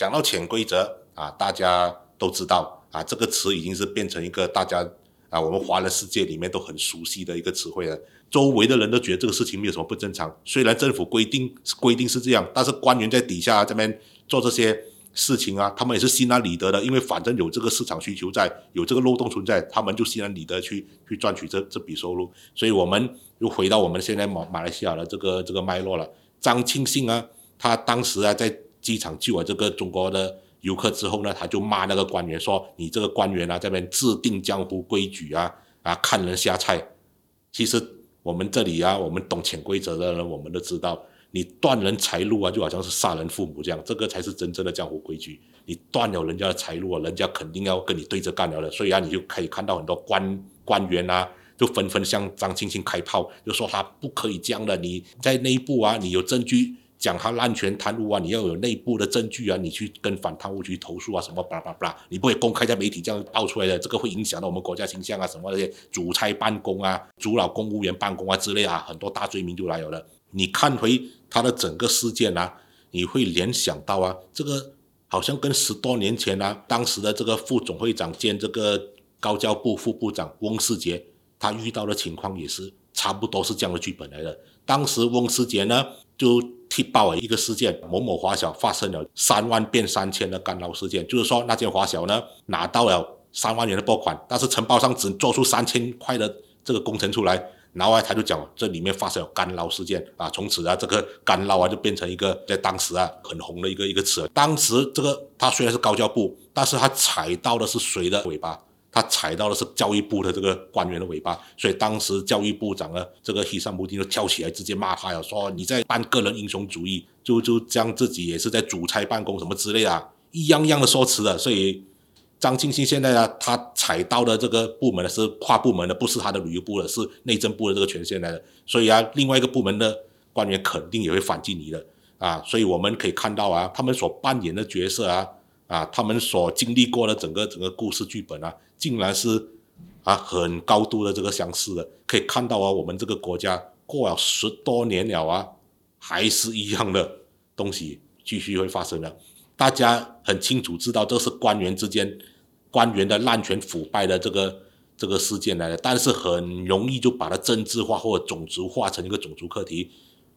讲到潜规则啊，大家都知道啊，这个词已经是变成一个大家啊，我们华人世界里面都很熟悉的一个词汇了。周围的人都觉得这个事情没有什么不正常。虽然政府规定规定是这样，但是官员在底下这边做这些事情啊，他们也是心安理得的，因为反正有这个市场需求在，有这个漏洞存在，他们就心安理得去去赚取这这笔收入。所以我们又回到我们现在马马来西亚的这个这个脉络了。张庆信啊，他当时啊在机场救了这个中国的游客之后呢，他就骂那个官员说：“你这个官员啊，这边制定江湖规矩啊啊，看人下菜。”其实。我们这里啊，我们懂潜规则的人，我们都知道，你断人财路啊，就好像是杀人父母这样，这个才是真正的江湖规矩。你断了人家的财路啊，人家肯定要跟你对着干了的。所以啊，你就可以看到很多官官员啊，就纷纷向张青青开炮，就说他不可以这样的。你在内部啊，你有证据。讲他滥权贪污啊，你要有内部的证据啊，你去跟反贪污局投诉啊，什么巴拉巴拉，你不会公开在媒体这样爆出来的，这个会影响到我们国家形象啊，什么那些主差办公啊、主老公务员办公啊之类啊，很多大罪名就来了。你看回他的整个事件啊，你会联想到啊，这个好像跟十多年前啊，当时的这个副总会长兼这个高教部副部长翁世杰，他遇到的情况也是差不多是这样的剧本来的。当时翁世杰呢就。踢爆了一个事件，某某华小发生了三万变三千的干捞事件，就是说那间华小呢拿到了三万元的拨款，但是承包商只做出三千块的这个工程出来，然后他就讲这里面发生了干捞事件啊，从此啊这个干捞啊就变成一个在当时啊很红的一个一个词。当时这个他虽然是高教部，但是他踩到的是谁的尾巴？他踩到的是教育部的这个官员的尾巴，所以当时教育部长呢，这个希山穆丁就跳起来直接骂他呀，说你在办个人英雄主义，就就将自己也是在主差办公什么之类的，一样一样的说辞的。所以张庆新现在呢，他踩到的这个部门呢是跨部门的，不是他的旅游部的，是内政部的这个权限来的。所以啊，另外一个部门的官员肯定也会反击你的啊。所以我们可以看到啊，他们所扮演的角色啊。啊，他们所经历过的整个整个故事剧本啊，竟然是啊很高度的这个相似的，可以看到啊，我们这个国家过了十多年了啊，还是一样的东西继续会发生的。大家很清楚知道这是官员之间官员的滥权腐败的这个这个事件来的，但是很容易就把它政治化或者种族化成一个种族课题。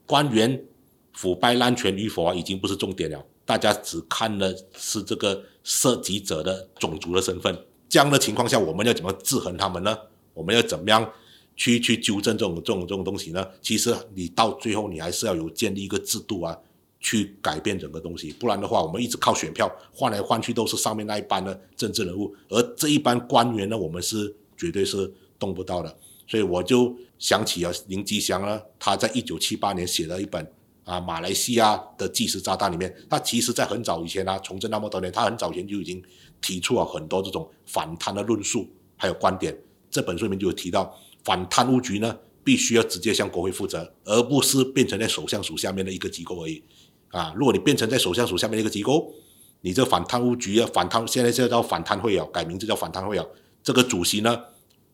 官员腐败滥权与否啊，已经不是重点了。大家只看的是这个涉及者的种族的身份，这样的情况下，我们要怎么制衡他们呢？我们要怎么样去去纠正这种这种这种东西呢？其实你到最后，你还是要有建立一个制度啊，去改变整个东西，不然的话，我们一直靠选票换来换去，都是上面那一班的政治人物，而这一班官员呢，我们是绝对是动不到的。所以我就想起啊，林吉祥呢，他在一九七八年写了一本。啊，马来西亚的计时炸弹里面，他其实在很早以前啊，从政那么多年，他很早前就已经提出了很多这种反贪的论述，还有观点。这本书里面就有提到，反贪污局呢，必须要直接向国会负责，而不是变成在首相署下面的一个机构而已。啊，如果你变成在首相署下面的一个机构，你这反贪污局啊，反贪现在现在叫反贪会啊，改名字叫反贪会啊。这个主席呢，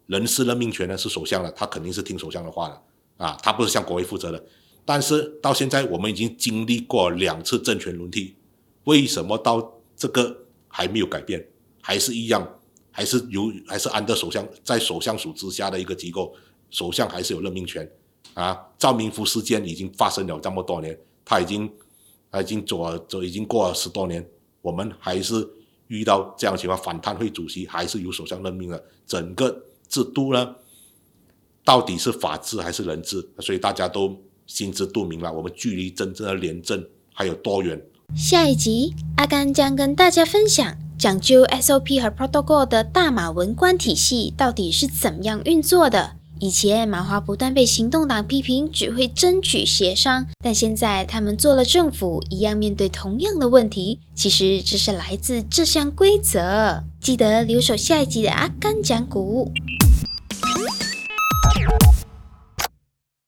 人事任命权呢是首相的，他肯定是听首相的话的。啊，他不是向国会负责的。但是到现在，我们已经经历过两次政权轮替，为什么到这个还没有改变，还是一样，还是由还是安德首相在首相署之下的一个机构，首相还是有任命权啊？赵明福事件已经发生了这么多年，他已经他已经走走已经过了十多年，我们还是遇到这样情况，反贪会主席还是由首相任命的，整个制度呢，到底是法治还是人治？所以大家都。心知肚明了，我们距离真正的廉政还有多远？下一集，阿甘将跟大家分享讲究 SOP 和 Protocol 的大马文官体系到底是怎么样运作的。以前马华不断被行动党批评只会争取协商，但现在他们做了政府，一样面对同样的问题。其实这是来自这项规则。记得留守下一集的阿甘讲古。